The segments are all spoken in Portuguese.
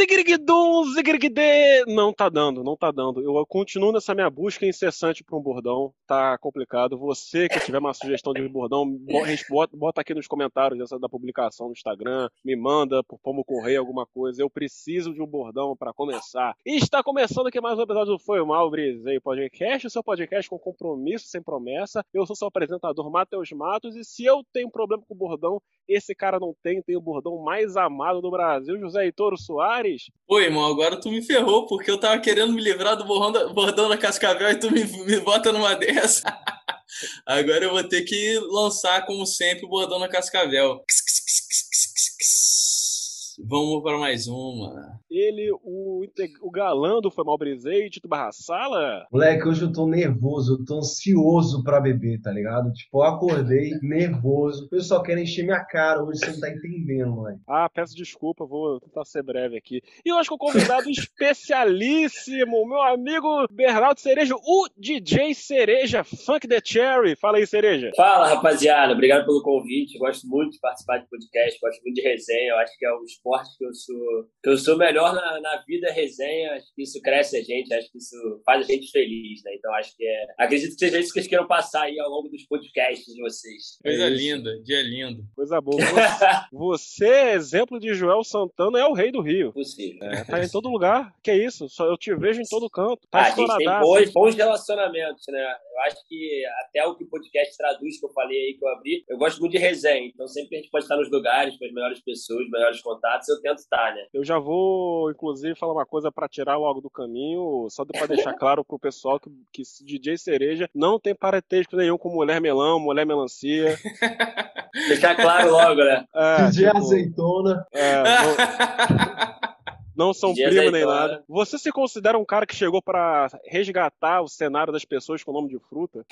Zigrigdum, zigrigdê. Não tá dando, não tá dando. Eu continuo nessa minha busca incessante pra um bordão. Tá complicado. Você que tiver uma sugestão de bordão, bota, aqui nos comentários da publicação no Instagram. Me manda por como correio alguma coisa. Eu preciso de um bordão para começar. E está começando aqui mais um episódio do Foi Mal, Brisei Podcast, o seu podcast com compromisso sem promessa. Eu sou seu apresentador, Matheus Matos, e se eu tenho problema com bordão, esse cara não tem, tem o bordão mais amado do Brasil, José Heitor Soares. Oi, irmão, agora tu me ferrou, porque eu tava querendo me livrar do da, bordão da Cascavel e tu me, me bota numa dessa. agora eu vou ter que lançar, como sempre, o bordão na Cascavel. Vamos para mais uma. Ele, o, o galã do Foi Mal Brisei, Tito Barra Sala. Moleque, hoje eu tô nervoso, eu tô ansioso pra beber, tá ligado? Tipo, eu acordei nervoso. O pessoal quer encher minha cara hoje, você não tá entendendo, moleque. Ah, peço desculpa, vou tentar ser breve aqui. E hoje com o convidado especialíssimo, meu amigo Bernardo Cereja, o DJ Cereja, Funk the Cherry. Fala aí, Cereja. Fala, rapaziada. Obrigado pelo convite. Gosto muito de participar de podcast, gosto muito de resenha. Eu acho que é um esporte esporte que eu sou, que eu sou melhor na, na vida resenha. Acho que isso cresce a gente, acho que isso faz a gente feliz, né? Então acho que é. Acredito que seja isso que vocês queiram passar aí ao longo dos podcasts de vocês. Coisa é linda, dia lindo. Coisa boa. Você, exemplo de Joel Santana, é o rei do Rio. Possível. É, tá em todo lugar. Que é isso? Só eu te vejo em todo canto. Tá ah, a gente tem bons, bons relacionamentos, né? Eu acho que até o que o podcast traduz, que eu falei aí, que eu abri, eu gosto muito de resenha. Então sempre a gente pode estar nos lugares com as melhores pessoas, os melhores contatos eu tento estar, né? Eu já vou, inclusive, falar uma coisa para tirar logo do caminho, só para deixar claro pro pessoal que, que DJ Cereja não tem parentesco nenhum com mulher melão, mulher melancia. deixar claro logo, né? É, DJ tipo, azeitona. É, não... não são primo nem nada. Você se considera um cara que chegou para resgatar o cenário das pessoas com nome de fruta?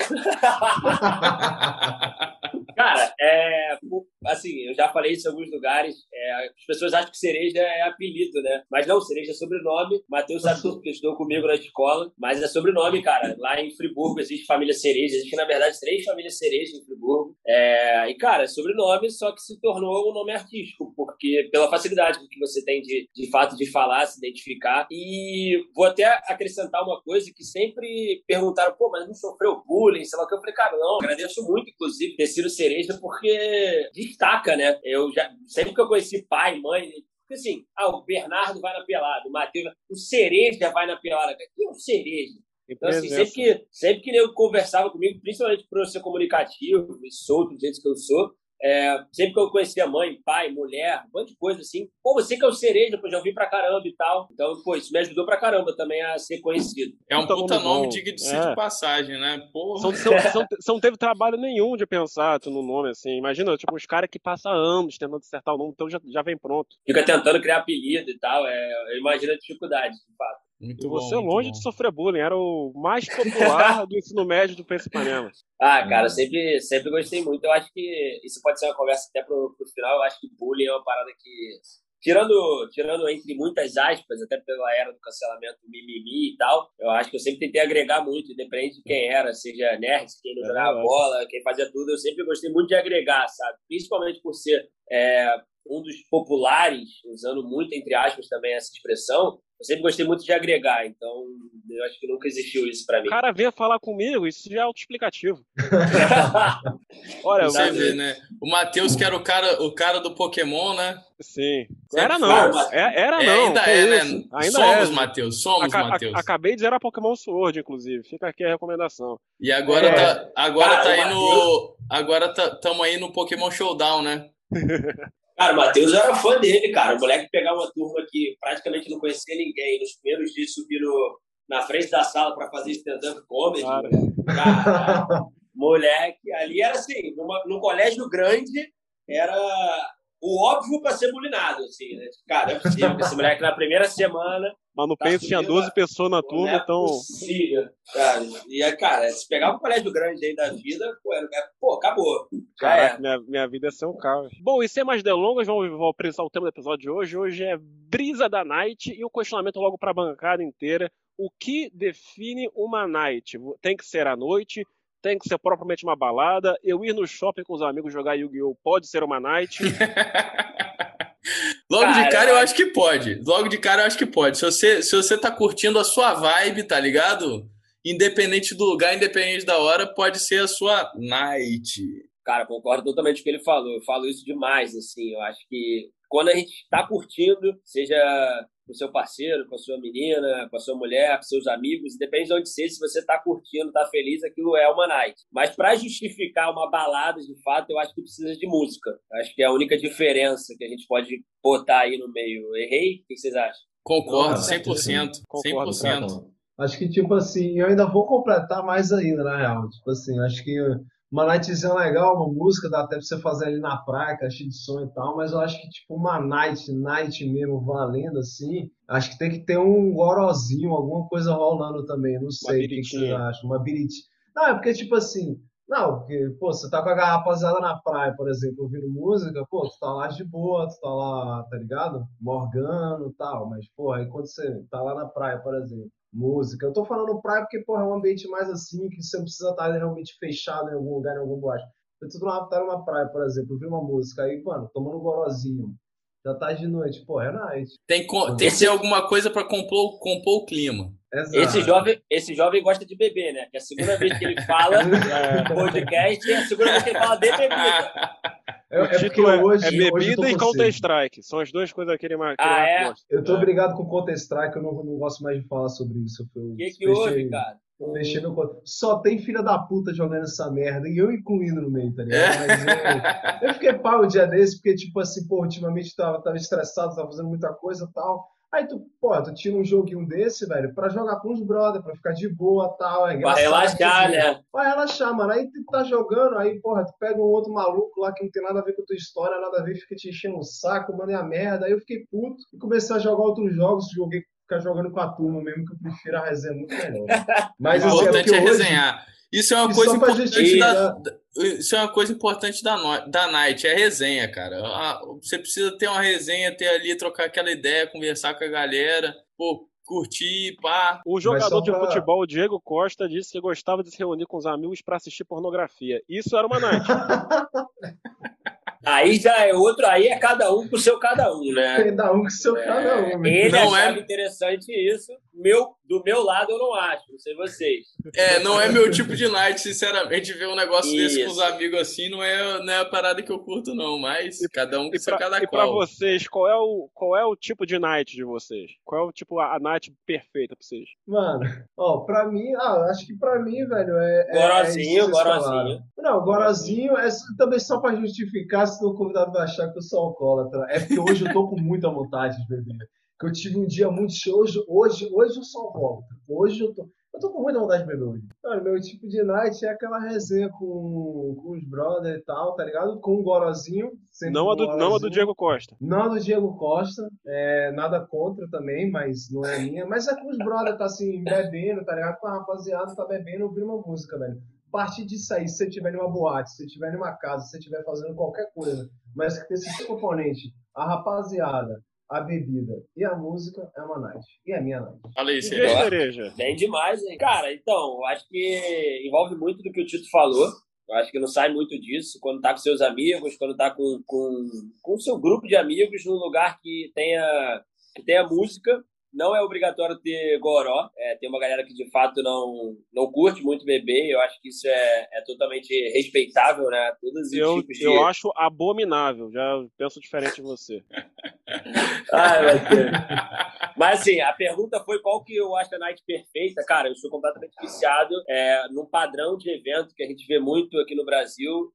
Cara, é, assim, eu já falei isso em alguns lugares. É, as pessoas acham que cereja é apelido, né? Mas não, cereja é sobrenome. Matheus sabe que estudou comigo na escola. Mas é sobrenome, cara. Lá em Friburgo existe família cereja. Existe, na verdade, três famílias cereja em Friburgo. É, e, cara, é sobrenome, só que se tornou um nome artístico, porque pela facilidade que você tem de, de fato de falar, se identificar. E vou até acrescentar uma coisa que sempre perguntaram, pô, mas não sofreu bullying, sei lá o que. Eu falei, cara, não, agradeço muito, inclusive, ter sido cereja porque destaca, né? Eu já, sempre que eu conheci pai, mãe, porque assim, ah, o Bernardo vai na pelada, o Matheus, o cereja vai na pelada. Quem é o cereja? Então, assim, sempre que, sempre que eu conversava comigo, principalmente por eu ser comunicativo e solto do jeito que eu sou, é, sempre que eu conhecia mãe, pai, mulher, um monte de coisa assim. Pô, você que é o cereja, pô, já ouvi pra caramba e tal. Então, pô, isso me ajudou pra caramba também a ser conhecido. É um puta nome digno de, é. de passagem, né? Porra. São, são, são, são, não teve trabalho nenhum de pensar no nome, assim. Imagina, tipo, os caras que passam anos tentando acertar o nome, então já, já vem pronto. Fica tentando criar apelido e tal. É, eu imagino a dificuldade, de fato. Muito e você, bom, longe de sofrer bullying, era o mais popular do ensino médio do Pensapanema. Ah, cara, sempre, sempre gostei muito. Eu acho que isso pode ser uma conversa até pro, pro final. Eu acho que bullying é uma parada que, tirando, tirando entre muitas aspas, até pela era do cancelamento mimimi e tal, eu acho que eu sempre tentei agregar muito, independente de quem era, seja nerd, quem não é jogava bola, quem fazia tudo. Eu sempre gostei muito de agregar, sabe? Principalmente por ser é, um dos populares, usando muito entre aspas também essa expressão, eu sempre gostei muito de agregar, então eu acho que nunca existiu isso para mim. O cara veio falar comigo, isso já é autoexplicativo. Olha, você vê, né? O Matheus, que era o cara, o cara do Pokémon, né? Sim. Era não. É, era é, não. ainda é, né? Ainda somos, é. Matheus. Somos, Matheus. Acabei de dizer a Pokémon Sword, inclusive. Fica aqui a recomendação. E agora é. tá, agora tá aí no. Agora estamos tá, aí no Pokémon Showdown, né? Cara, o Matheus era fã dele, cara. O moleque pegar uma turma que praticamente não conhecia ninguém. Nos primeiros dias subir no, na frente da sala para fazer stand-up comedy. Cara. cara, moleque, ali era assim, numa, num colégio grande, era o óbvio para ser bulinado, assim, né? Cara, é possível. Esse moleque na primeira semana mas no tá Penso tinha 12 pessoas na turma, é então. Possível, cara. E, cara, se pegar um colégio grande aí da vida, pô, era... pô acabou. Caraca, é. minha, minha vida é ser um caos. Bom, e sem mais delongas, vamos, vamos apresentar o tema do episódio de hoje. Hoje é Brisa da Night e o questionamento logo para a bancada inteira. O que define uma night? Tem que ser à noite? Tem que ser propriamente uma balada? Eu ir no shopping com os amigos jogar Yu-Gi-Oh! pode ser uma night? Logo de cara eu eu acho que pode. Logo de cara eu acho que pode. Se você, se você tá curtindo a sua vibe, tá ligado? Independente do lugar, independente da hora, pode ser a sua night. Cara, concordo totalmente com o que ele falou. Eu falo isso demais, assim. Eu acho que quando a gente está curtindo, seja com seu parceiro, com a sua menina, com a sua mulher, com seus amigos, independente de onde seja, se você está curtindo, está feliz, aquilo é uma night. Mas para justificar uma balada, de fato, eu acho que precisa de música. Acho que é a única diferença que a gente pode botar aí no meio. Errei? O que vocês acham? Concordo, Não, 100%. Concordo, 100%. Acho que, tipo assim, eu ainda vou completar mais ainda, na real. Tipo assim, acho que uma nightzinha legal, uma música, dá até pra você fazer ali na praia, caixa de som e tal, mas eu acho que, tipo, uma night, night mesmo, valendo assim, acho que tem que ter um gorozinho, alguma coisa rolando também, não sei o que, que vocês acham, uma biritinha. Não, é porque, tipo assim, não, porque, pô, você tá com a rapaziada na praia, por exemplo, ouvindo música, pô, tu tá lá de boa, tu tá lá, tá ligado? Morgando e tal, mas, pô, aí quando você tá lá na praia, por exemplo, música. Eu tô falando praia porque, porra, é um ambiente mais assim, que você não precisa estar realmente fechado em algum lugar, em algum boate. Eu tô lá, tá numa praia, por exemplo, ouvi uma música aí, mano, tomando um gorozinho. Já tá de noite, pô, é night. Tem, que ter alguma coisa pra compor, compor o clima. Exato. Esse jovem, esse jovem gosta de beber, né? Que é a segunda vez que ele fala no podcast é a segunda vez que ele fala de bebida. É, o é porque título é, hoje, é bebida e com Counter sede. Strike. São as duas coisas que ele mais, que ele Ah, é? Eu tô É. brigado com Counter Strike, eu não, não gosto mais de falar sobre isso. O que, que houve, cara? meu conta. Só tem filha da puta jogando essa merda, e eu incluindo no meio, tá ligado? Mas eu, eu fiquei pau o dia desse, porque, tipo assim, pô, ultimamente tava, tava estressado, tava fazendo muita coisa e tal. Aí tu, pô, tu tira um joguinho desse, velho, pra jogar com os brother, pra ficar de boa e tal. É Pra relaxar, assim. né? Vai relaxar, mano. Aí tu tá jogando, aí, porra, tu pega um outro maluco lá que não tem nada a ver com a tua história, nada a ver, fica te enchendo o saco, mandei a merda. Aí eu fiquei puto e comecei a jogar outros jogos, joguei ficar jogando com a turma mesmo, que eu prefiro a resenha muito melhor. Mas O assim, é importante porque é hoje, resenhar. Isso é uma E coisa pra importante da, isso é uma coisa importante da, no- da night, é a resenha, cara. Ah, Você precisa ter uma resenha, ter ali, trocar aquela ideia, conversar com a galera, pô, curtir, pá. O jogador só de pra- futebol, Diego Costa, disse que gostava de se reunir com os amigos pra assistir pornografia. Isso era uma night. Aí já é outro, aí é cada um pro seu cada um, né? Cada um com seu cada um. né? Ele Não achava é- interessante isso. Meu, do meu lado eu não acho, não sei vocês. É, não é meu tipo de night, sinceramente, ver um negócio desse com os Isso. amigos assim não é, não é a parada que eu curto, não. Mas cada um com E seu pra, cada e pra qual. vocês, qual é, o, qual é o tipo de night de vocês? Qual é o tipo, a, a night perfeita pra vocês? Mano, ó, pra mim, ah, acho que pra mim, velho, é. é- Gorozinho, é isso que vocês gorozinho. Não, gorozinho é também só pra justificar, se o convidado vai achar que eu sou alcoólatra. É porque hoje eu tô com muita vontade de beber. Que eu tive um dia muito cheio. Hoje, hoje, hoje eu sou alcoólatra. Hoje eu tô. Eu tô com muita vontade de beber hoje. Mano, meu tipo de night é aquela resenha com, com os brothers e tal, tá ligado? Com um gorozinho. Não a, do, não a do gorozinho. Diego Costa. Não a do Diego Costa, é, nada contra também, mas não é minha. Mas é com os brothers, tá assim, bebendo, tá ligado? Com a rapaziada, tá bebendo, ouvindo uma música, velho. A partir disso aí, se você estiver numa boate, se você estiver numa casa, se você estiver fazendo qualquer coisa, mas que tem esses componentes, a rapaziada, a bebida e a música, é uma night. E é minha night. Fala aí, de cereja? Bem demais, hein? Cara, então, eu acho que envolve muito do que o Tito falou. Eu acho que não sai muito disso quando tá com seus amigos, quando tá com, com, com o seu grupo de amigos num lugar que tenha, que tenha música. Não é obrigatório ter goró. É, tem uma galera que de fato não, não curte muito beber. Eu acho que isso é, é totalmente respeitável, né? Todos os Eu, tipos de. eu acho abominável. Já penso diferente de você. Ai, meu Deus. Mas assim, a pergunta foi qual que eu acho a night perfeita. Cara, eu sou completamente viciado é, num padrão de evento que a gente vê muito aqui no Brasil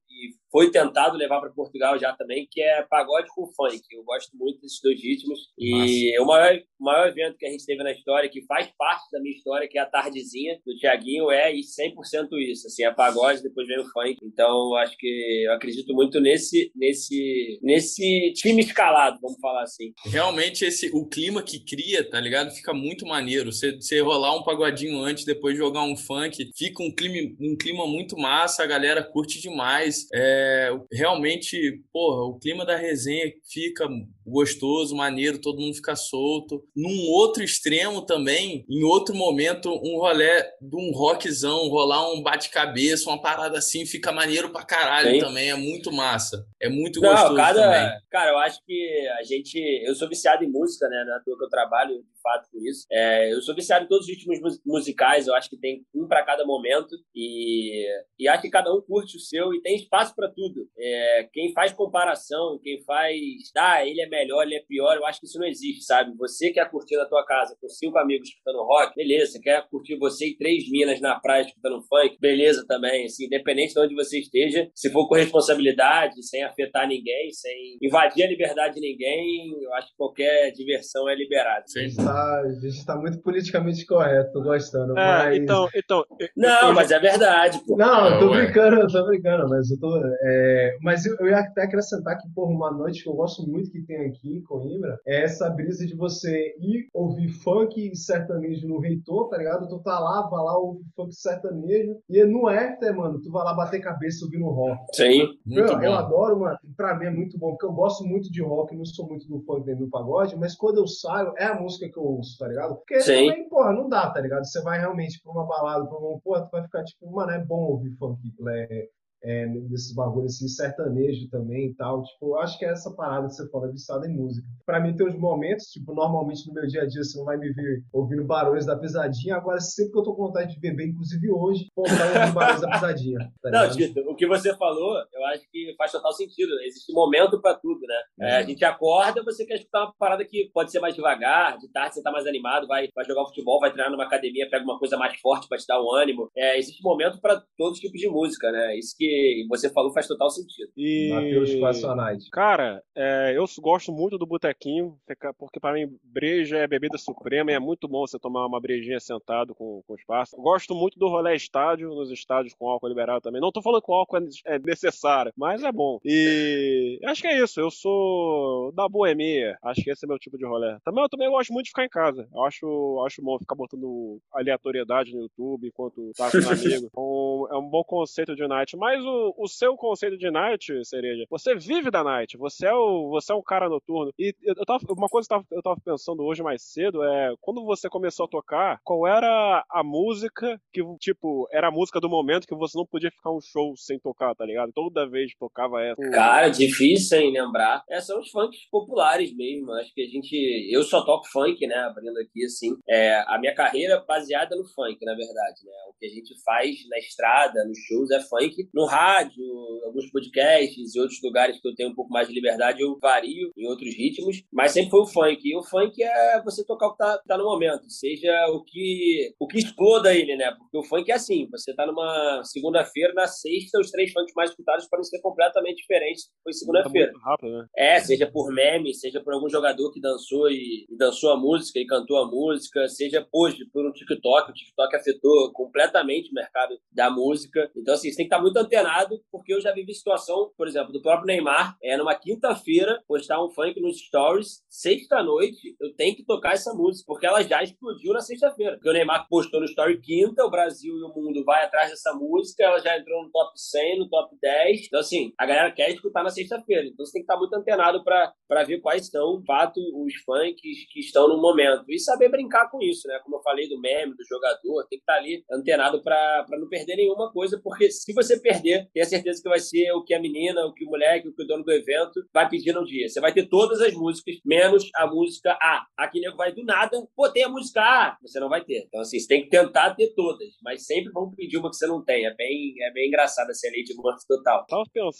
foi tentado levar para Portugal já também, que é pagode com funk. Eu gosto muito desses dois ritmos. E o maior, o maior evento que a gente teve na história, que faz parte da minha história, que é a Tardezinha do Tiaguinho, é e 100% isso. Assim, é pagode, depois vem o funk. Então, eu acho que eu acredito muito nesse, nesse, nesse time escalado, vamos falar assim. Realmente, esse, o clima que cria, tá ligado? Fica muito maneiro. Você, você rolar um pagodinho antes, depois jogar um funk, fica um clima, um clima muito massa, a galera curte demais. É, realmente, porra, o clima da resenha fica gostoso, maneiro, todo mundo fica solto. Num outro extremo também, em outro momento, um rolê de um rockzão, rolar um bate-cabeça, uma parada assim, fica maneiro pra caralho Sim. também, é muito massa. É muito Não, gostoso cada, também. Cara, eu acho que a gente. Eu sou viciado em música, né? Na toa que eu trabalho de fato com isso. É, eu sou viciado em todos os ritmos musicais, eu acho que tem um para cada momento e, e acho que cada um curte o seu e tem espaço para tudo. É, quem faz comparação, quem faz. Ah, ele é melhor, ele é pior, eu acho que isso não existe, sabe? Você quer curtir na tua casa com cinco amigos escutando rock, beleza. Você quer curtir você e três minas na praia escutando funk, beleza também. Assim, independente de onde você esteja, se for com responsabilidade, sem afetar ninguém, sem invadir a liberdade de ninguém, eu acho que qualquer diversão é liberada. Sim. Tá, a gente está muito politicamente correto, tô gostando. É, mas... então, então. Não, eu... mas é verdade, pô. Não, eu tô brincando, eu tô brincando, mas eu tô. É... Mas eu, eu ia até acrescentar que, por uma noite que eu gosto muito que tem aqui em Coimbra, é essa brisa de você ir ouvir funk e sertanejo no reitor, tá ligado? Tu tá lá, vai lá, ouve funk sertanejo, e no after, mano, tu vai lá bater cabeça ouvindo rock. Sim. Eu, eu adoro, mano, pra mim é muito bom, porque eu gosto muito de rock, não sou muito do funk nem do pagode, mas quando eu saio, é a música que eu ouço, tá ligado? Porque Sim. também, porra, não dá, tá ligado? Você vai realmente pra uma balada, pra uma, porra, tu vai ficar tipo, mano, é bom ouvir funk, é, é, desses bagulhos assim, sertanejo também e tal. Tipo, eu acho que é essa parada que você fala viciado em música. Pra mim tem uns momentos, tipo, normalmente no meu dia a dia você não vai me ver ouvindo barulhos da pesadinha, agora sempre que eu tô com vontade de beber, inclusive hoje, vou estar ouvindo barulhos da pesadinha. Tá não, Tito, o que você falou, eu acho que faz total sentido. Existe momento pra tudo, né? É, a uhum. gente acorda, você quer escutar uma parada que pode ser mais devagar, de tarde você tá mais animado, vai, vai jogar futebol, vai treinar numa academia, pega uma coisa mais forte pra te dar um ânimo. É, existe momento pra todos os tipos de música, né? Isso que você falou faz total sentido. E... Matheus. Cara, é, eu gosto muito do botequinho, porque para mim breja é bebida suprema e é muito bom você tomar uma brejinha sentado com, com espaço. Gosto muito do rolê estádio, nos estádios com álcool liberado também. Não tô falando que o álcool é, é necessário, mas é bom. E acho que é isso, eu sou da boemia, acho que esse é meu tipo de rolê. Também eu também gosto muito de ficar em casa. Eu acho, acho bom ficar botando aleatoriedade no YouTube enquanto tá com um amigo. Um, é um bom conceito de night, mas o, o seu conceito de night, Cereja, você vive da night, você é o, você é um cara noturno. E eu tava, uma coisa que eu tava, eu tava pensando hoje mais cedo é, quando você começou a tocar, qual era a música que, tipo, era a música do momento que você não podia ficar um show sem tocar, tá ligado? Toda vez tocava essa. Cara, difícil em lembrar. É, são os funks populares mesmo. Acho que a gente. Eu só toco funk, né? Abrindo aqui, assim. É, a minha carreira é baseada no funk, na verdade, né? O que a gente faz na estrada, nos shows, é funk. No rádio, alguns podcasts e outros lugares que eu tenho um pouco mais de liberdade, eu vario em outros ritmos, mas sempre foi o funk. E o funk é você tocar o que tá, tá no momento, seja o que, o que exploda ele, né? Porque o funk é assim, você tá numa segunda-feira, na sexta, os três funks mais escutados podem ser completamente diferentes foi segunda-feira. Tá né? É, seja por meme, seja por algum jogador que dançou e, e, dançou a música e cantou a música, seja hoje por um TikTok, o TikTok afetou completamente o mercado da música. Então, assim, você tem que estar muito antenado, porque eu já vivi situação, por exemplo, do próprio Neymar, é numa quinta-feira, postar um funk nos stories, sexta-noite, eu tenho que tocar essa música, porque ela já explodiu na sexta-feira. Porque o Neymar postou no story quinta, o Brasil e o mundo vai atrás dessa música, ela já entrou no top 100, no top 10. Então, assim, a galera quer escutar na sexta-feira. Então, você tem que estar muito antenado para ver quais são, de fato, os funks que estão no momento. E saber brincar com isso, né? Como eu falei do meme, do jogador, tem que estar ali antenado para não perder nenhuma coisa, porque se você perder, tenha certeza que vai ser o que a menina, o que o moleque, o que o dono do evento vai pedir no dia. Você vai ter todas as músicas, menos a música A. Aqui nego vai do nada, pô, tem a música A. Você não vai ter. Então, assim, você tem que tentar ter todas, mas sempre vão pedir uma que você não tem. É bem, é bem engraçado essa lei de morte total.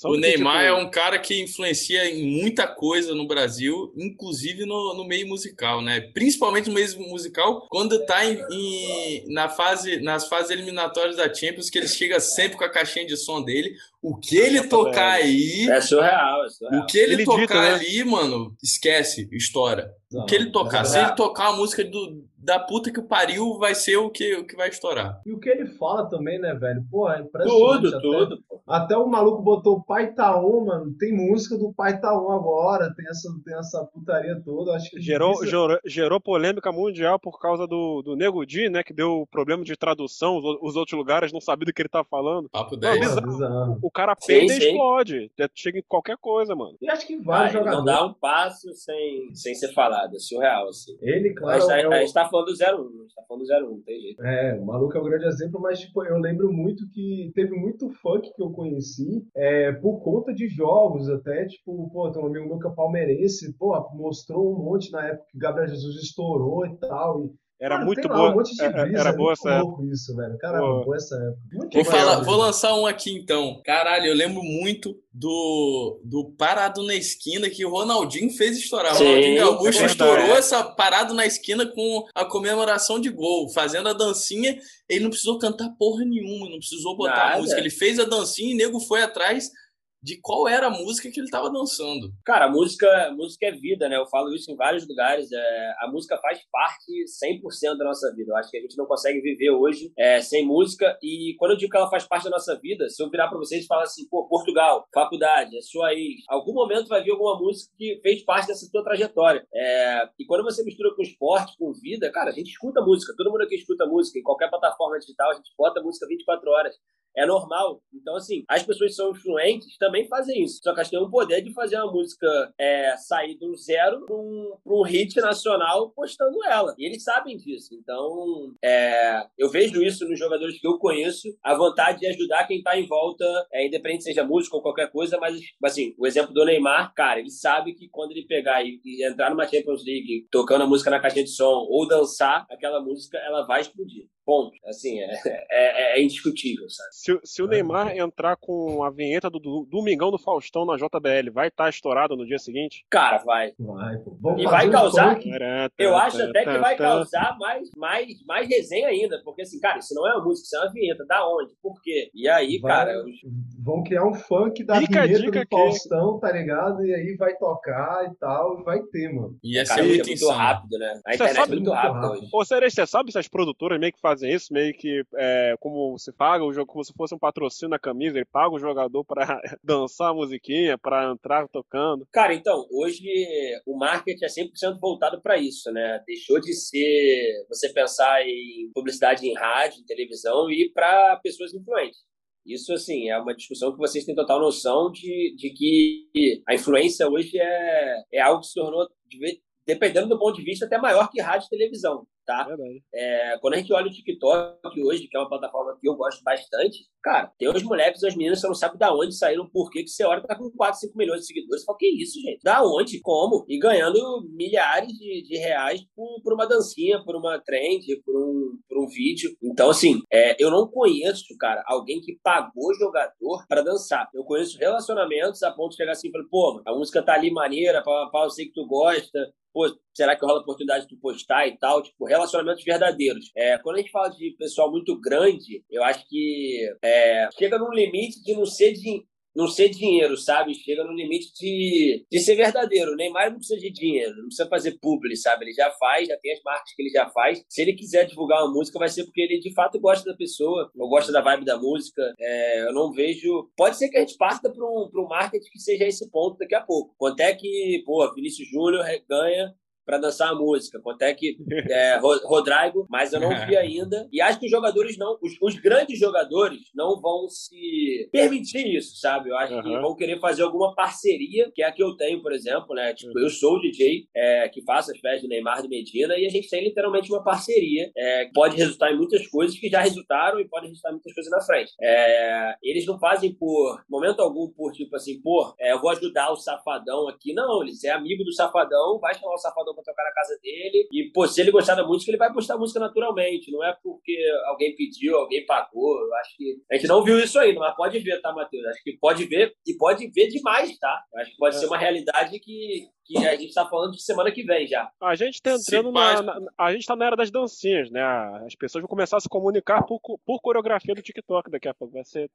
O Neymar tipo... é um cara que influencia em muita coisa no Brasil, inclusive no, no meio musical, né? Principalmente no meio musical, quando tá em, em, na fase, nas fases eliminatórias da Champions, que ele chega sempre com a caixinha de som dele. O que ele tocar aí. É surreal, é surreal. O que ele, ele tocar dita, né? ali, mano, esquece, estoura. o que ele tocar. É Se ele tocar a música do, da puta que o pariu, vai ser o que, o que vai estourar. E o que ele fala também, né, velho? Pô, é impressionante. Tudo, até. tudo, pô. Até o maluco botou Pai Taon, mano. Tem música do Pai Taon agora, tem essa, tem essa putaria toda. Acho que gerou, isso... gerou, gerou polêmica mundial por causa do, do Nego Di, né? Que deu problema de tradução, os, os outros lugares não sabiam do que ele tava falando. Papo 10. Não, O cara peida e explode. Chega em qualquer coisa, mano. E acho que vários Vai, jogadores. Não dá um passo sem, sem ser falado, é surreal, assim. Ele, claro. a, gente tá, é a gente tá falando do 01, a gente tá falando do 01, não tem jeito. É, o maluco é um grande exemplo, mas tipo, eu lembro muito que teve muito funk que eu conheci é, por conta de jogos, até, tipo, pô, tem um amigo meu que é palmeirense, pô, mostrou um monte na época que Gabriel Jesus estourou e tal. E, era Cara, muito tem lá, boa. um monte de é- brisa, era é boa muito essa louco isso, velho. Caramba, Boa. boa essa época. Muito Vou, falar, vou lançar um aqui então. Caralho, eu lembro muito do, do Parado na Esquina que o Ronaldinho fez estourar. O Sim, Ronaldinho Gaúcho é estourou essa Parado na Esquina com a comemoração de gol, fazendo a dancinha. Ele não precisou cantar porra nenhuma, não precisou botar a Nada. música. Ele fez a dancinha e o nego foi atrás de qual era a música que ele tava dançando. Cara, a música, música é vida, né? Eu falo isso em vários lugares. É, a música faz parte 100% da nossa vida. Eu acho que a gente não consegue viver hoje é, sem música. E quando eu digo que ela faz parte da nossa vida, se eu virar pra vocês e falar assim, pô, Portugal, faculdade, é sua ex, algum momento vai vir alguma música que fez parte dessa tua trajetória. É, e quando você mistura com esporte, com vida, cara, a gente escuta música. Todo mundo aqui escuta música. Em qualquer plataforma digital, a gente bota música 24 horas. É normal. Então, assim, as pessoas são influentes também fazem isso. Só que elas têm o poder de fazer uma música é, sair do zero para um, um hit nacional postando ela. E eles sabem disso. Então, é, eu vejo isso nos jogadores que eu conheço, a vontade de ajudar quem tá em volta, é, independente seja música ou qualquer coisa, mas, assim, o exemplo do Neymar, cara, ele sabe que quando ele pegar e, e entrar numa Champions League tocando a música na caixinha de som ou dançar, aquela música, ela vai explodir. Ponto. Assim, é, é, é indiscutível, sabe? Se, se o Neymar entrar com a vinheta do, do Domingão do Faustão na JBL, vai estar estourado no dia seguinte? Cara, vai. Vai, pô. Vamos E vai causar-. Eu acho até que vai causar mais, mais, mais resenha ainda, porque assim, cara, isso não é uma música, isso é uma vinheta. Da onde? Por quê? E aí, Vai- cara, os- Vão criar um funk da Fica a vinheta dica do aqui. Faustão, tá ligado? E aí vai tocar e tal, e vai ter, mano. Ia cara, ser é muito muito rápido, né? A Você internet sabe é muito rápida rápido. hoje. Ô, Cereja, você sabe se as produtoras meio que fazem isso, meio que é, como você paga o jogo, como se fosse um patrocínio na camisa, ele paga o jogador pra dançar a musiquinha, pra entrar tocando. Cara, então, hoje o marketing é 100% voltado para isso, né? Deixou de ser você pensar em publicidade em rádio, em televisão e para pessoas influentes. Isso, assim, é uma discussão que vocês têm total noção de, de que a influência hoje é, é algo que se tornou, dependendo do ponto de vista, até maior que rádio e televisão, tá? É, quando a gente olha o TikTok hoje, que é uma plataforma que eu gosto bastante, cara, tem os moleques e as meninas, você não sabe da onde saíram, por que você olha tá com 4, 5 milhões de seguidores. Você fala, que isso, gente? Da onde? Como? E ganhando milhares de, de reais por, por uma dancinha, por uma trend, por um, por um vídeo. Então, assim, é, eu não conheço, cara, alguém que pagou jogador pra dançar. Eu conheço relacionamentos a ponto de chegar assim e falar, pô, a música tá ali maneira, pá, pá, eu sei que tu gosta, pô, será que rola a oportunidade de tu postar e tal? Tipo, relacionamentos verdadeiros. É, quando a gente fala de pessoal muito grande, eu acho que é, chega num limite de não ser de não ser dinheiro, sabe? Chega no limite de, de ser verdadeiro. O Neymar não precisa de dinheiro, não precisa fazer publi, sabe? Ele já faz, já tem as marcas que ele já faz. Se ele quiser divulgar uma música, vai ser porque ele de fato gosta da pessoa, ou gosta da vibe da música. É, eu não vejo. Pode ser que a gente parta para um, um marketing que seja esse ponto daqui a pouco. Quanto é que, pô, Vinícius Júnior ganha para dançar a música. Quanto é que é, Ro- Rodrigo, mas eu não vi ainda. E acho que os jogadores não, os, os grandes jogadores não vão se permitir isso, sabe? Eu acho que Aham. vão querer fazer alguma parceria, que é a que eu tenho, por exemplo, né? Tipo, eu sou o DJ é, que faço as festas do Neymar do Medina e a gente tem literalmente uma parceria é, que pode resultar em muitas coisas que já resultaram e pode resultar em muitas coisas na frente. É, eles não fazem por momento algum por tipo assim, pô, é, eu vou ajudar o safadão aqui. Não, eles é amigo do safadão, vai chamar o safadão pra tocar na casa dele e, pô, se ele gostar da música, ele vai postar a música naturalmente. Não é porque alguém pediu, alguém pagou. Eu acho que a gente não viu isso ainda, mas pode ver, tá, Matheus? Acho que pode ver e pode ver demais, tá? Eu acho que pode É. ser uma realidade que que a gente tá falando de semana que vem já. A gente tá entrando na, na, A gente tá na era das dancinhas, né? As pessoas vão começar a se comunicar por, por coreografia do TikTok daqui a pouco. Vai ser.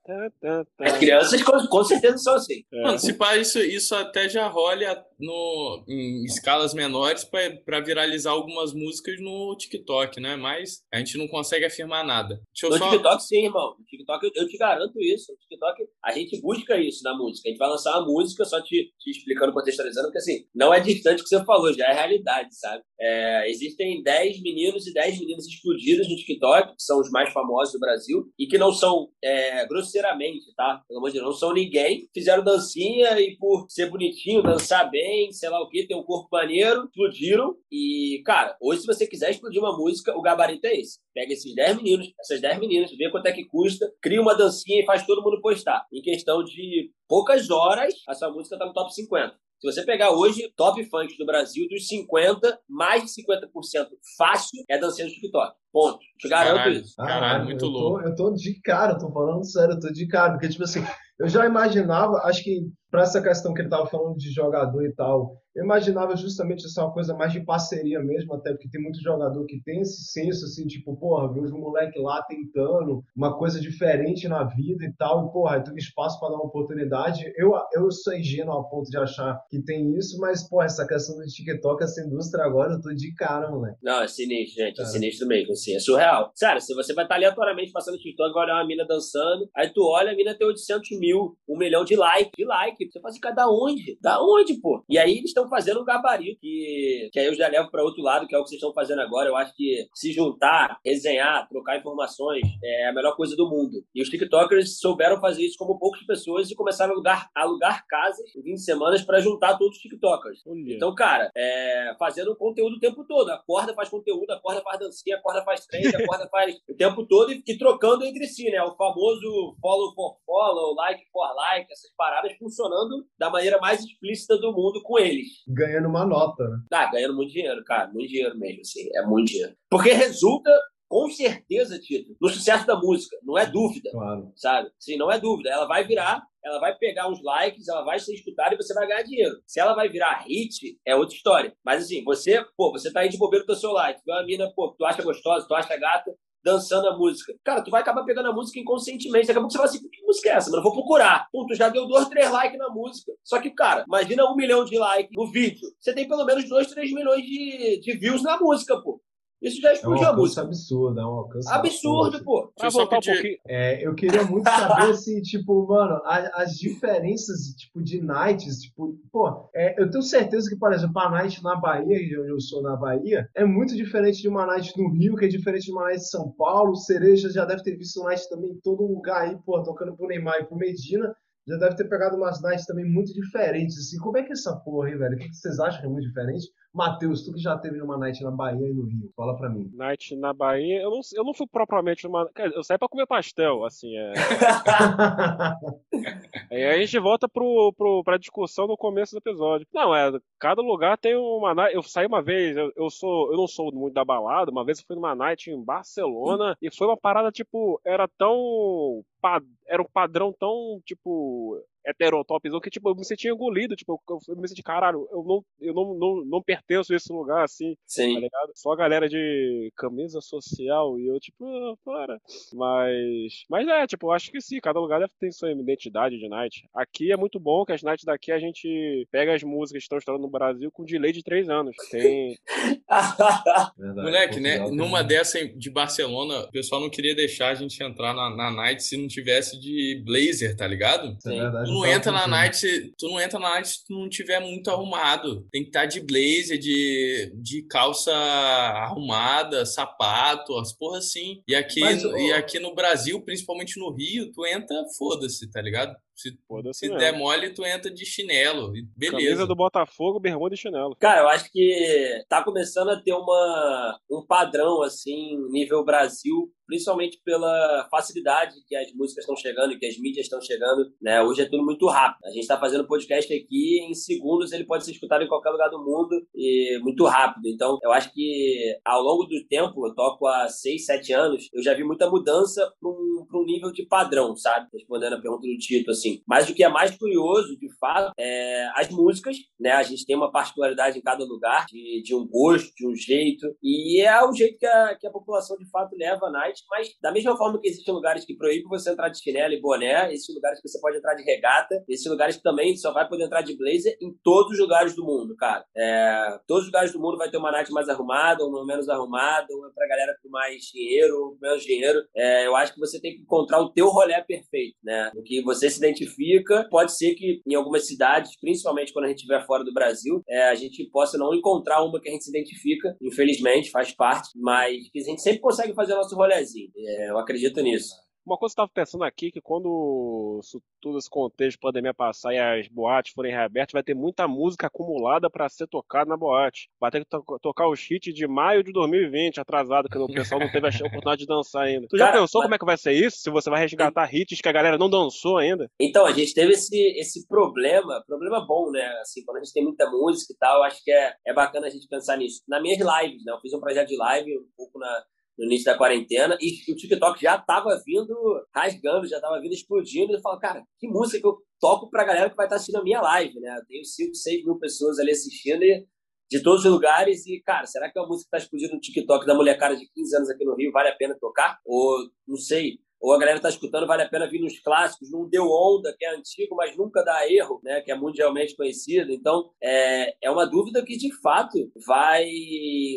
As crianças com, com certeza são assim. É. Mano, se pá, isso, isso até já rola no, em escalas menores para viralizar algumas músicas no TikTok, né? Mas a gente não consegue afirmar nada. no só... TikTok, sim, irmão. No TikTok, eu, eu te garanto isso. No TikTok, a gente busca isso na música. A gente vai lançar uma música, só te, te explicando, contextualizando, porque assim, não é distante o que você falou, já é realidade, sabe? É, existem 10 meninos e 10 meninas explodidos no TikTok, que são os mais famosos do Brasil, e que não são é, grosseiramente, tá? Pelo amor de Deus, não são ninguém. Fizeram dancinha e por ser bonitinho, dançar bem, sei lá o que, ter um corpo maneiro, explodiram. E, cara, hoje se você quiser explodir uma música, o gabarito é esse. Pega esses 10 meninos, essas 10 meninas, vê quanto é que custa, cria uma dancinha e faz todo mundo postar. Em questão de poucas horas, essa música tá no top 50. Se você pegar hoje top funk do Brasil, dos 50, mais de 50% fácil é dançando TikTok. Ponto. Te garanto caralho, isso. Caralho, muito eu tô, louco. Eu tô de cara, tô falando sério, eu tô de cara. Porque, tipo assim, eu já imaginava, acho que para essa questão que ele tava falando de jogador e tal, eu imaginava justamente essa uma coisa mais de parceria mesmo, até porque tem muito jogador que tem esse senso assim, tipo, porra, vê os moleque lá tentando uma coisa diferente na vida e tal, e porra, tem espaço para dar uma oportunidade. Eu, eu sou ingênuo ao ponto de achar que tem isso, mas, porra, essa questão do TikTok, essa indústria agora, eu tô de cara, moleque. Não, é sinistro, gente, é, é sinistro mesmo, assim, é surreal. Sério, se você vai estar aleatoriamente passando o TikTok, vai olhar uma mina dançando, aí tu olha, a mina tem 800 mil, um milhão de likes, de like. Você fala assim, cara, da onde? Da onde, pô? E aí eles estão fazendo um gabarito que, que aí eu já levo para outro lado, que é o que vocês estão fazendo agora. Eu acho que se juntar, resenhar, trocar informações é a melhor coisa do mundo. E os TikTokers souberam fazer isso como poucas pessoas e começaram a alugar, alugar casas em 20 semanas para juntar todos os TikTokers. Olha. Então, cara, é, fazendo conteúdo o tempo todo. Acorda, faz conteúdo, acorda, faz dancinha, acorda, faz trend, acorda, faz o tempo todo e, e trocando entre si, né? O famoso follow for follow, like for like, essas paradas funcionando da maneira mais explícita do mundo com eles. Ganhando uma nota, né? Ah, ganhando muito dinheiro, cara. Muito dinheiro mesmo, assim. É muito dinheiro. Porque resulta com certeza, Tito, no sucesso da música. Não é dúvida. Claro. Sabe? Sim, não é dúvida. Ela vai virar, ela vai pegar uns likes, ela vai ser escutada e você vai ganhar dinheiro. Se ela vai virar hit, é outra história. Mas assim, você, pô, você tá aí de bobeira com o celular. Tu vê uma mina, pô, tu acha gostosa, tu acha gata, dançando a música. Cara, tu vai acabar pegando a música inconscientemente. Daqui a pouco você fala assim, que música é essa? Mano, eu vou procurar. Pum, tu já deu dois, três likes na música. Só que, cara, imagina um milhão de likes no vídeo. Você tem pelo menos dois, três milhões de, de views na música, pô. Isso já explodiu é um a música. absurdo, é um alcance absurdo, absurdo. pô. Pra voltar um pouquinho. É, eu queria muito saber se, tipo, mano, as, as, diferenças, tipo, de nights, tipo, pô, é, eu tenho certeza que, por exemplo, a night na Bahia, onde eu sou na Bahia, é muito diferente de uma night no Rio, que é diferente de uma night em São Paulo. Cereja já deve ter visto night também em todo lugar aí, pô, tocando pro Neymar e pro Medina já deve ter pegado umas nights também muito diferentes. Assim, como é que é essa porra aí, velho? O que vocês acham que é muito diferente? Matheus, tu que já teve numa night na Bahia e no Rio, fala pra mim. Night na Bahia, eu não, eu não fui propriamente numa. Eu saí pra comer pastel, assim, é. aí a gente volta pro, pro, pra discussão no começo do episódio. Não, é, cada lugar tem uma night. Eu saí uma vez, eu, eu sou. Eu não sou muito da balada, uma vez eu fui numa night em Barcelona e foi uma parada, tipo, era tão. Era um padrão tão, tipo, heterotopzão que, tipo, eu me sentia engolido, tipo, eu, me senti, caralho, eu não, eu não, não, não pertenço a esse lugar, assim, Sim. tá ligado? Só a galera de camisa social e eu, tipo, ah, para. Mas, mas é, tipo, acho que sim, cada lugar deve ter sua identidade de night. Aqui é muito bom que as nights daqui a gente pega as músicas que estão estourando no Brasil com delay de três anos. Tem... Verdade, Moleque, né, numa dessa de Barcelona, o pessoal não queria deixar a gente entrar na, na night se não tivesse de blazer, tá ligado? É verdade, não entra na night, tu não entra na night se tu não tiver muito arrumado. Tem que estar tá de blazer, de, de calça arrumada, sapato, as porra assim. E aqui, Mas, e aqui no Brasil, principalmente no Rio, tu entra, foda-se, tá ligado? Se, se der mole, tu entra de chinelo. Beleza. Camisa do Botafogo, bermuda e chinelo. Cara, eu acho que tá começando a ter uma, um padrão, assim, nível Brasil, principalmente pela facilidade que as músicas estão chegando, que as mídias estão chegando, né? Hoje é tudo muito rápido. A gente está fazendo podcast aqui, em segundos ele pode ser escutado em qualquer lugar do mundo e muito rápido. Então, eu acho que ao longo do tempo, eu toco há 6, 7 anos, eu já vi muita mudança para um, um nível de padrão, sabe? Respondendo a pergunta do Tito, assim assim. Mas o que é mais curioso, de fato, é as músicas, né? A gente tem uma particularidade em cada lugar, de, de um gosto, de um jeito, e é o jeito que a, que a população de fato leva a night, mas da mesma forma que existem lugares que proíbem você entrar de chinelo e boné, existem lugares que você pode entrar de regata, existem lugares que também só vai poder entrar de blazer em todos os lugares do mundo, cara. É, todos os lugares do mundo vai ter uma night mais arrumada, uma menos arrumada, uma pra galera com mais dinheiro, menos dinheiro. É, eu acho que você tem que encontrar o teu rolê perfeito, né? O que você se identifica, pode ser que em algumas cidades, principalmente quando a gente estiver fora do Brasil, é, a gente possa não encontrar uma que a gente se identifica, infelizmente, faz parte, mas a gente sempre consegue fazer nosso rolezinho. É, eu acredito nisso. Uma coisa que eu estava pensando aqui que quando todo esse contexto de pandemia passar e as boates forem reabertas, vai ter muita música acumulada para ser tocada na boate. Vai ter que to tocar o hit de maio de 2020, atrasado, que o pessoal não teve a oportunidade de dançar ainda. Tu já Cara, pensou mas... como é que vai ser isso? Se você vai resgatar hits que a galera não dançou ainda? Então, a gente teve esse, esse problema, problema bom, né? Assim, quando a gente tem muita música e tal, acho que é, é bacana a gente pensar nisso. Na minhas lives, né? Eu fiz um projeto de live um pouco na no início da quarentena, e o TikTok já tava vindo rasgando, já tava vindo explodindo, e eu falo, cara, que música que eu toco pra galera que vai estar tá assistindo a minha live, né? Eu tenho 5, 6 mil pessoas ali assistindo e de todos os lugares e, cara, será que é a música que tá explodindo no TikTok da mulher cara de 15 anos aqui no Rio vale a pena tocar? Ou, não sei, ou a galera está escutando, vale a pena vir nos clássicos, não deu onda, que é antigo, mas nunca dá erro, né? Que é mundialmente conhecido. Então, é, é uma dúvida que de fato vai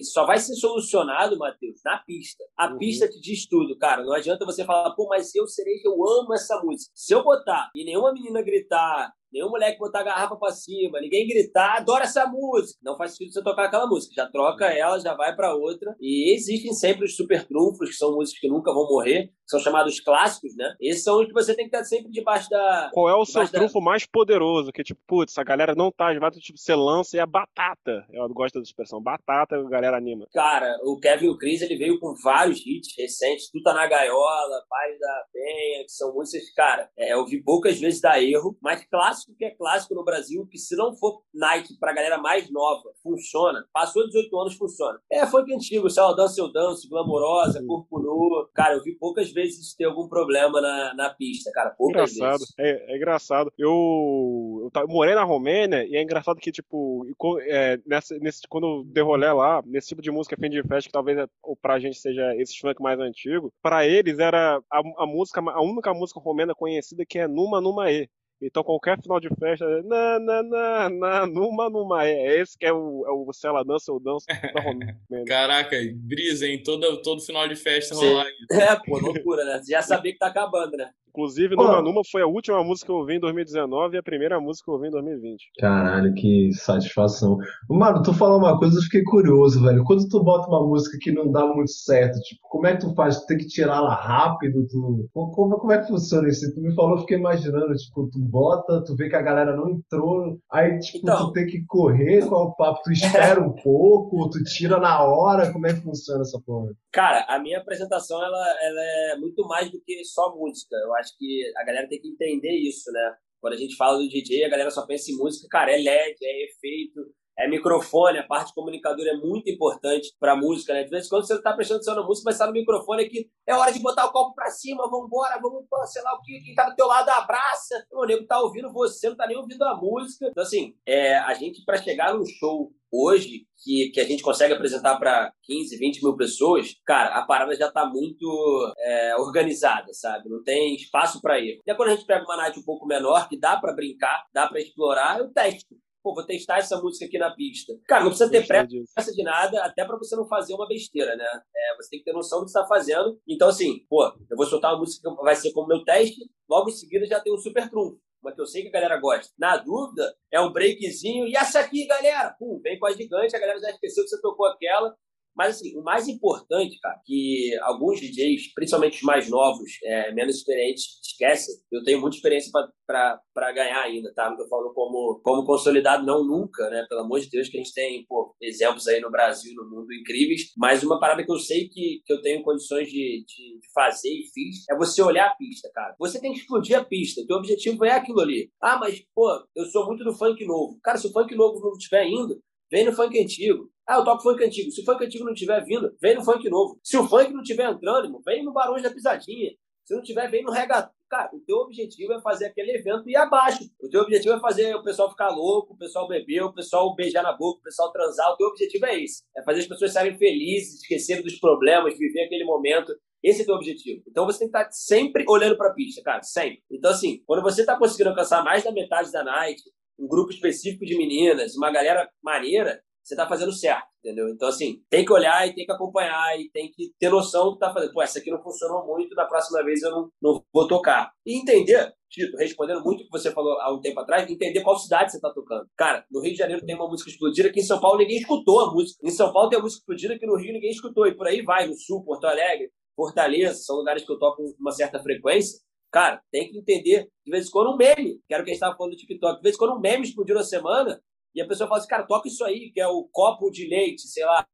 só vai ser solucionado, Matheus, na pista. A uhum. pista te diz tudo, cara. Não adianta você falar, pô, mas eu serei que eu amo essa música. Se eu botar e nenhuma menina gritar nenhum moleque botar a garrafa pra cima, ninguém gritar, adora essa música. Não faz sentido você tocar aquela música. Já troca ela, já vai para outra. E existem sempre os super trunfos, que são músicas que nunca vão morrer, que são chamados clássicos, né? Esses são os que você tem que estar sempre debaixo da. Qual é o seu trunfo da... mais poderoso? Que tipo, putz, a galera não tá, vai tipo, você lança e é batata. Eu gosto da expressão, batata, a galera anima. Cara, o Kevin o Chris, ele veio com vários hits recentes, Tu Tá Na Gaiola, Pai da Penha, que são músicas, cara, é, eu vi poucas vezes dar erro, mas clássico clássico que é clássico no Brasil, que se não for Nike pra galera mais nova, funciona. Passou 18 anos, funciona. É funk antigo, se ela dança, eu danço, glamourosa, uhum. corpo nu. Cara, eu vi poucas vezes isso ter algum problema na, na pista, cara. Poucas engraçado. vezes. É, é engraçado. Eu, eu, morei na Romênia e é engraçado que, tipo, é, nessa, nesse, quando eu rolê lá, nesse tipo de música fim de festa, que talvez é, pra gente seja esse funk mais antigo, pra eles era a, a música, a única música romena conhecida que é Numa Numa E. Então qualquer final de festa, na, na, na, na, numa, numa. É esse que é o, é o se ela dança, eu danço. Caraca, brisa, hein? Todo, todo final de festa rolar isso. É, pô, loucura, né? Já sabia que tá acabando, né? Inclusive, Numa Numa foi a última música que eu ouvi em 2019 e a primeira música que eu ouvi em 2020. Caralho, que satisfação. Mano, tu falou uma coisa, eu fiquei curioso, velho. Quando tu bota uma música que não dá muito certo, tipo, como é que tu faz? Tu tem que tirar ela rápido? Tu... Como, como é que funciona isso? Tu me falou, eu fiquei imaginando, tipo, tu bota, tu vê que a galera não entrou, aí, tipo, então... tu tem que correr com o papo, tu espera um pouco, tu tira na hora, como é que funciona essa porra? Cara, a minha apresentação, ela, ela é muito mais do que só música. Eu acho que a galera tem que entender isso, né? Quando a gente fala do DJ, a galera só pensa em música, cara, é LED, é efeito, é microfone, a parte comunicadora é muito importante para música, né? De vez em quando você está prestando atenção na música, mas está no microfone aqui, é hora de botar o copo para cima, vamos embora, vamos, sei lá o que, quem tá do teu lado abraça. O nego tá ouvindo você, não tá nem ouvindo a música. Então, assim, é, a gente, para chegar num show hoje, que, que a gente consegue apresentar para 15, 20 mil pessoas, cara, a parada já está muito é, organizada, sabe? Não tem espaço para ir. E quando a gente pega uma night um pouco menor, que dá para brincar, dá para explorar, eu testo. Pô, vou testar essa música aqui na pista. Cara, não precisa ter pressa de nada, até para você não fazer uma besteira, né? É, você tem que ter noção do que está fazendo. Então, assim, pô, eu vou soltar uma música que vai ser como meu teste, logo em seguida já tem um super trunfo uma que eu sei que a galera gosta. Na dúvida, é um breakzinho. E essa aqui, galera? Pum, vem com a gigante, a galera já esqueceu que você tocou aquela. Mas, assim, o mais importante, cara, que alguns DJs, principalmente os mais novos, é, menos experientes, esquecem. Eu tenho muita experiência para ganhar ainda, tá? Não tô falando como, como consolidado, não nunca, né? Pelo amor de Deus, que a gente tem, pô, exemplos aí no Brasil no mundo incríveis. Mas uma parada que eu sei que, que eu tenho condições de, de, de fazer e fiz é você olhar a pista, cara. Você tem que explodir a pista. O teu objetivo é aquilo ali. Ah, mas, pô, eu sou muito do funk novo. Cara, se o funk novo não estiver indo, vem no funk antigo. Ah, eu toco funk antigo. Se o funk antigo não estiver vindo, vem no funk novo. Se o funk não estiver entrando, vem no Barões da Pisadinha. Se não tiver, vem no reggaeton. Cara, o teu objetivo é fazer aquele evento ir abaixo. O teu objetivo é fazer o pessoal ficar louco, o pessoal beber, o pessoal beijar na boca, o pessoal transar. O teu objetivo é esse. É fazer as pessoas estarem felizes, esquecerem dos problemas, viver aquele momento. Esse é o teu objetivo. Então você tem que estar sempre olhando para a pista, cara, sempre. Então, assim, quando você está conseguindo alcançar mais da metade da night, um grupo específico de meninas, uma galera maneira, você está fazendo certo, entendeu? Então, assim, tem que olhar e tem que acompanhar e tem que ter noção do que está fazendo. Pô, essa aqui não funcionou muito, da próxima vez eu não, não vou tocar. E entender, Tito, respondendo muito o que você falou há um tempo atrás, entender qual cidade você está tocando. Cara, no Rio de Janeiro tem uma música explodida que em São Paulo ninguém escutou a música. Em São Paulo tem a música explodida que no Rio ninguém escutou. E por aí vai, no Sul, Porto Alegre, Fortaleza, são lugares que eu toco com uma certa frequência. Cara, tem que entender, de vez em quando, um meme. Quero que a gente estava falando do TikTok. De vez em quando, um meme explodiu na semana e a pessoa fala assim, cara, toca isso aí, que é o copo de leite, sei lá.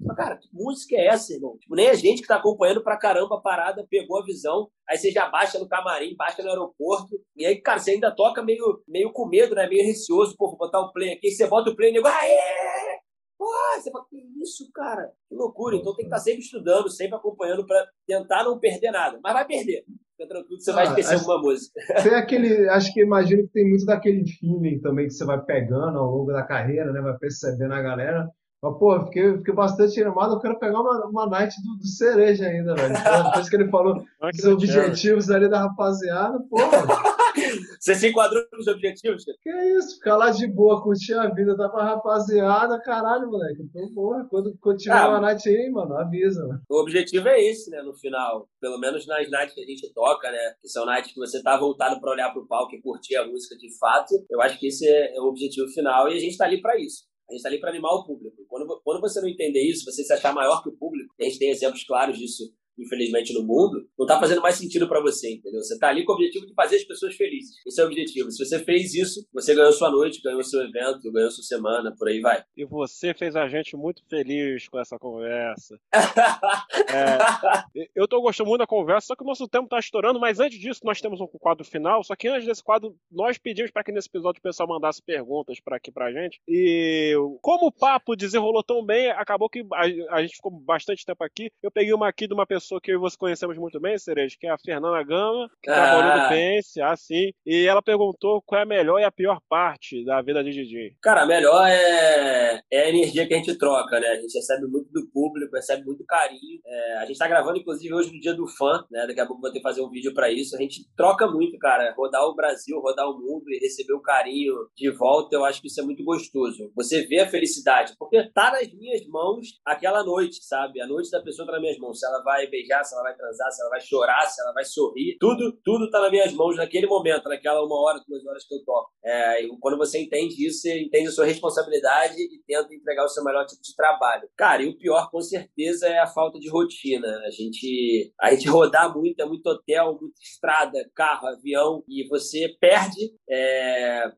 Mas, cara, que música é essa, irmão? Tipo, nem a gente que tá acompanhando pra caramba a parada pegou a visão. Aí você já baixa no camarim, baixa no aeroporto. E aí, cara, você ainda toca meio, meio com medo, né? Meio receoso. Pô, vou botar o play aqui. Você bota o play e nego, aê! Você fala, que isso, cara? Que loucura. Então tem que estar tá sempre estudando, sempre acompanhando para tentar não perder nada. Mas vai perder. Fica tranquilo você ah, vai esquecer acho, alguma música. Tem aquele, acho que imagino que tem muito daquele feeling também que você vai pegando ao longo da carreira, né? Vai percebendo a galera. Mas, pô, fiquei, fiquei bastante animado. Eu quero pegar uma, uma night do, do cereja ainda, velho. Depois que ele falou dos objetivos ali da rapaziada, pô. Você se enquadrou nos objetivos? Que isso, ficar lá de boa, curtir a vida, tá com a rapaziada, caralho, moleque. Então, porra, quando, quando tiver ah, uma night aí, mano, avisa. Mano. O objetivo é esse, né, no final. Pelo menos nas nights que a gente toca, né, que são nights que você tá voltado para olhar pro palco e curtir a música de fato. Eu acho que esse é, é o objetivo final e a gente tá ali para isso. A gente está ali para animar o público. Quando, quando você não entender isso, você se achar maior que o público, a gente tem exemplos claros disso infelizmente, no mundo, não está fazendo mais sentido para você, entendeu? Você está ali com o objetivo de fazer as pessoas felizes. Esse é o objetivo. Se você fez isso, você ganhou sua noite, ganhou seu evento, ganhou sua semana, por aí vai. E você fez a gente muito feliz com essa conversa. é, eu estou gostando muito da conversa, só que o nosso tempo está estourando, mas antes disso nós temos um quadro final, só que antes desse quadro nós pedimos para que nesse episódio o pessoal mandasse perguntas para aqui pra gente. E como o papo desenrolou tão bem, acabou que a, a gente ficou bastante tempo aqui. Eu peguei uma aqui de uma pessoa pessoa que eu e você conhecemos muito bem, Cereja, que é a Fernanda Gama, que ah. trabalhou no Pense, assim. E ela perguntou qual é a melhor e a pior parte da vida de DJ. Cara, a melhor é, energia que a gente troca, né? A gente recebe muito do público, recebe muito carinho. É, a gente tá gravando, inclusive, hoje no dia do fã, né? Daqui a pouco vou ter que fazer um vídeo para isso. A gente troca muito, cara. Rodar o Brasil, rodar o mundo e receber o carinho de volta, eu acho que isso é muito gostoso. Você vê a felicidade, porque tá nas minhas mãos aquela noite, sabe? A noite da pessoa tá nas minhas mãos. Se ela vai beijar, se ela vai transar, se ela vai chorar, se ela vai sorrir. Tudo, tudo tá nas minhas mãos naquele momento, naquela uma hora, duas horas que eu toco. É, quando você entende isso, você entende a sua responsabilidade e tenta entregar o seu melhor tipo de trabalho. Cara, e o pior, com certeza, é a falta de rotina. A gente, a gente rodar muito, é muito hotel, muita estrada, carro, avião, e você perde é,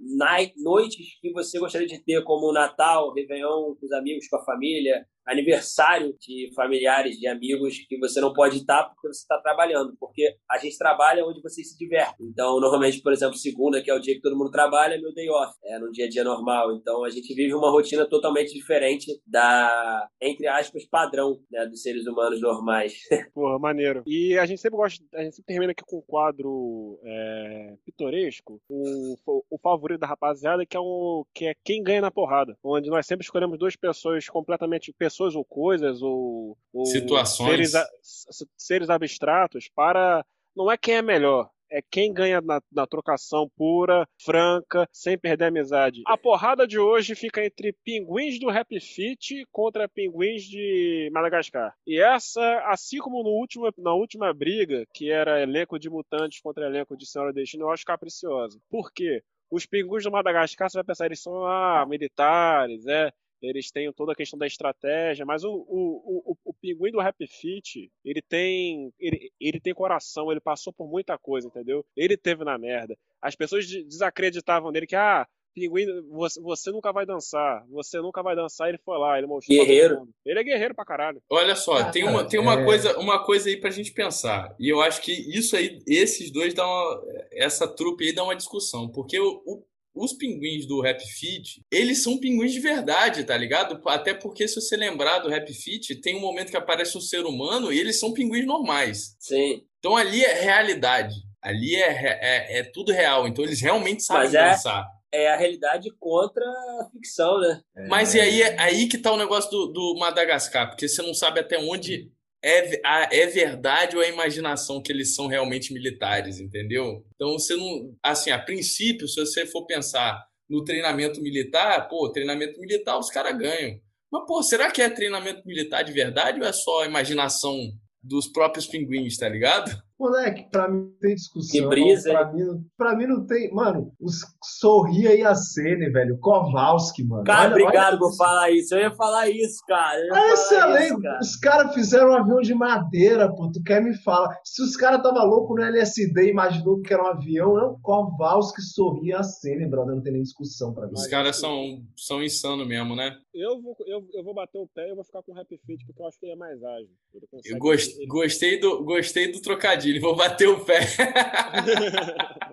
noites que você gostaria de ter, como Natal, Réveillon, com os amigos, com a família, aniversário de familiares, de amigos que você não pode estar porque você está trabalhando, porque a gente trabalha onde você se diverte. Então, normalmente, por exemplo, segunda, que é o dia que todo mundo trabalha, é meu day off, é no dia a dia normal. Então, a gente vive uma rotina totalmente diferente da, entre aspas, padrão né, dos seres humanos normais. Porra, maneiro. E a gente sempre gosta, a gente sempre termina aqui com um quadro é, pitoresco, o, o favorito da rapaziada, que é, um, que é quem ganha na porrada, onde nós sempre escolhemos duas pessoas completamente pessoas ou coisas ou, ou situações, seres, seres, abstratos para não é quem é melhor, é quem ganha na, na, trocação pura, franca, sem perder a amizade. A porrada de hoje fica entre pinguins do Rap Fit contra pinguins de Madagascar. E essa, assim como no último, na última briga, que era elenco de mutantes contra elenco de Senhora Destino, eu acho capriciosa. Por quê? Os pinguins do Madagascar, você vai pensar, eles são ah, militares, é, eles têm toda a questão da estratégia, mas o, o, o, o pinguim do Rap Fit, ele tem, ele, ele tem coração, ele passou por muita coisa, entendeu? Ele teve na merda. As pessoas desacreditavam nele que, ah, pinguim, você, você nunca vai dançar, você nunca vai dançar, ele foi lá, ele mostrou. Guerreiro. Ele é guerreiro pra caralho. Olha só, ah, tem uma, tem uma, é... coisa, uma coisa aí pra gente pensar, e eu acho que isso aí, esses dois dão uma, essa trupe aí dá uma discussão, porque o, o os pinguins do Rap Fit, eles são pinguins de verdade, tá ligado? Até porque se você lembrar do Rap Fit, tem um momento que aparece um ser humano e eles são pinguins normais. Sim. Então ali é realidade. Ali é, é, é tudo real, então eles realmente sabem Mas é, dançar. É a realidade contra a ficção, né? É. Mas e aí, é aí que tá o negócio do, do Madagascar, porque você não sabe até onde é, é verdade ou é imaginação que eles são realmente militares, entendeu? Então você não. Assim, a princípio, se você for pensar no treinamento militar, pô, treinamento militar os caras ganham. Mas, pô, será que é treinamento militar de verdade ou é só imaginação dos próprios pinguins, tá ligado? Moleque, pra mim não tem discussão. Que brisa, pra, mim, pra mim não tem. Mano, os Sorria e a Cene, velho. Kowalski, mano. Cara, olha, obrigado olha por falar isso. Eu ia falar isso, cara. É excelente. Isso, cara. Os caras fizeram um avião de madeira, pô. Tu quer me falar? Se os caras tava louco no LSD e imaginou que era um avião, não. Kowalski, Sorria a Cene, brother. Não tem nem discussão pra mim. Os caras são, são insanos mesmo, né? Eu vou, eu, eu vou bater o pé e eu vou ficar com o Happy Feet, porque eu acho que ele é mais ágil. Eu ele... gostei, do, gostei do trocadilho. Vou bater o pé.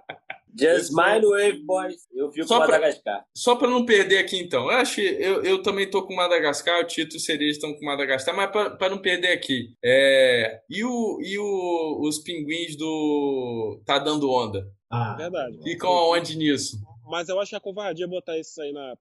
Just mind wave, boys. Eu fico só com Madagascar. Pra, só para não perder aqui, então. Eu acho eu, eu também tô com Madagascar, o Tito e o Cereja estão com Madagascar, mas para não perder aqui. É, e o, e o, os pinguins do Tá Dando Onda? Ah, verdade. Ficam aonde nisso? Mas eu acho que é covardia botar isso aí na,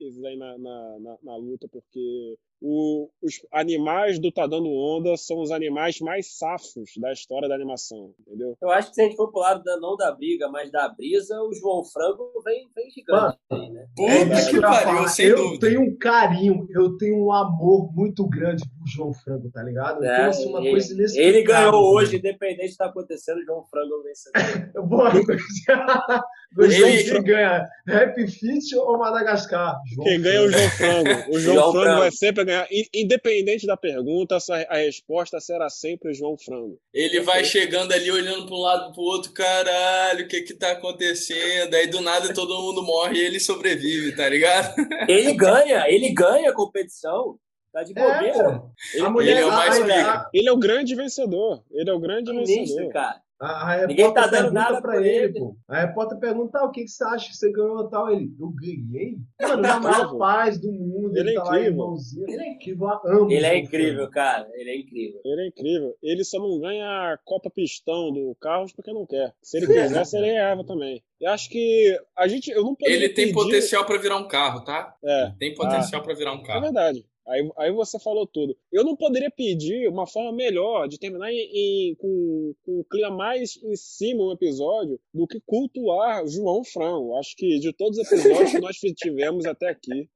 isso aí na, na, na, na luta, porque o, os animais do Tá Dando Onda são os animais mais safos da história da animação, entendeu? Eu acho que se a gente for pro lado da, não da briga, mas da brisa, o João Frango vem, vem gigante aí, né? Puta que pariu, sem eu dúvida. tenho um carinho, eu tenho um amor muito grande pro João Frango, tá ligado? É, assim, uma ele, coisa Ele ganhou hoje, independente do que tá acontecendo, o João Frango vencedor. Boa, Gostei ele... ganha Rap Fit ou Madagascar? João Quem ganha é o João Frango. O João, João Frango, Frango vai sempre ganhar. Independente da pergunta, a resposta será sempre João Frango. Ele vai chegando ali, olhando para um lado para o outro, caralho, o que que tá acontecendo? Aí do nada todo mundo morre e ele sobrevive, tá ligado? Ele ganha, ele ganha a competição. Tá de bobeira. É, ele, mulher, ele, é o mais a, Ele é o grande vencedor. Ele é o grande vencedor. cara. A, a Ninguém tá dando nada pra ele, ele, pô. A repórter pergunta, ah, o que, que você acha que você ganhou tal? Ele, eu ganhei? Mano, na maior paz do mundo. Ele, ele é tá incrível. Lá, ele é incrível, amo. Ele é incrível, cara. Ele é incrível. Ele é incrível. Ele só não ganha a Copa Pistão do Carros porque não quer. Se ele quisesse, ele ganhava também. Eu acho que a gente. Eu não Ele tem pedir... potencial para virar um carro, tá? É. Tem potencial ah, para virar um carro. É verdade. Aí, aí você falou tudo. Eu não poderia pedir uma forma melhor de terminar em, em, com, com um clima mais em cima um episódio do que cultuar João Frango. Acho que de todos os episódios que nós tivemos até aqui,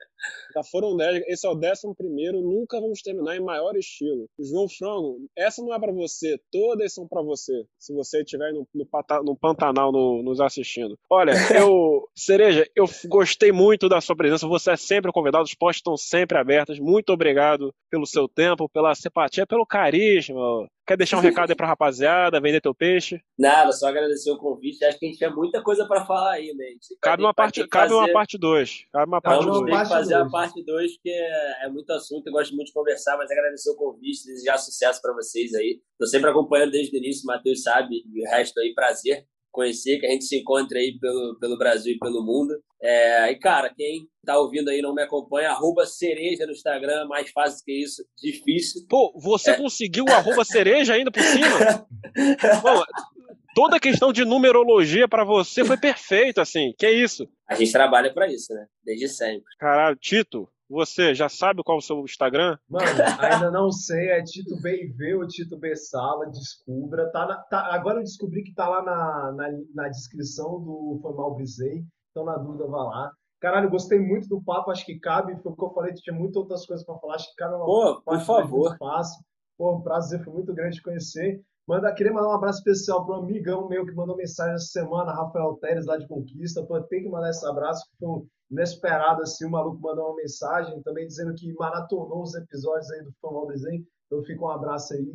já foram 10, esse é o décimo primeiro, nunca vamos terminar em maior estilo. João Frango, essa não é para você, todas são para você, se você estiver no, no, no Pantanal no, nos assistindo. Olha, eu, Cereja, eu gostei muito da sua presença, você é sempre convidado, os postos estão sempre abertos, muito obrigado pelo seu tempo, pela simpatia, pelo carisma, Quer deixar um recado aí pra rapaziada, vender teu peixe? Nada, só agradecer o convite. Acho que a gente tem muita coisa para falar aí, né? Cabe uma parte, cabe uma parte 2. Cabe uma parte 2. Vamos fazer a parte 2, porque é, é, muito assunto, eu gosto muito de conversar, mas agradecer o convite, desejar sucesso para vocês aí. Tô sempre acompanhando desde o início, o Matheus sabe, e o resto aí, prazer conhecer, que a gente se encontre aí pelo, pelo Brasil e pelo mundo. É, e, cara, quem tá ouvindo aí não me acompanha, arroba cereja no Instagram, mais fácil que isso, difícil. Pô, você é. conseguiu o arroba cereja ainda por cima? Pô, toda a questão de numerologia para você foi perfeito, assim, que é isso? A gente trabalha para isso, né? Desde sempre. Caralho, Tito, você já sabe qual é o seu Instagram? Mano, ainda não sei. É Tito BV ou Tito B Sala. Descubra. Tá, na, tá agora eu descobri que tá lá na, na, na descrição do Foi Mal Brisei. Então, na dúvida, vá lá. Caralho, gostei muito do papo. Acho que cabe. Foi o que eu falei. Tinha muitas outras coisas para falar. Acho que cabe uma Pô, por favor. Pô, um prazer. Foi muito grande te conhecer. Manda, queria mandar um abraço especial para um amigão meu que mandou mensagem essa semana, Rafael Teres, lá de Conquista. Pô, tem que mandar esse abraço. Foi um inesperado, assim, o maluco mandou uma mensagem também dizendo que maratonou os episódios aí do Fórmula Desenho. Então fica um abraço aí.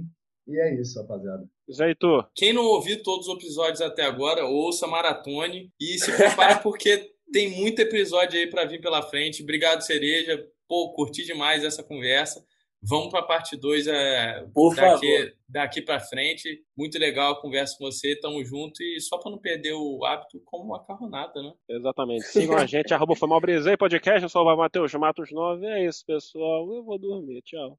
E é isso, rapaziada. Heitor. Quem não ouviu todos os episódios até agora, ouça Maratone e se prepare porque tem muito episódio aí para vir pela frente. Obrigado, Cereja. Pô, curti demais essa conversa. Vamos para a parte 2 é, Por daqui, favor. daqui para frente. Muito legal a conversa com você. Tamo junto. E só para não perder o hábito, como uma carronada, né? Exatamente. Sigam a gente, arroba foi Podcast. Eu sou o Matheus, Matos 9. É isso, pessoal. Eu vou dormir. Tchau.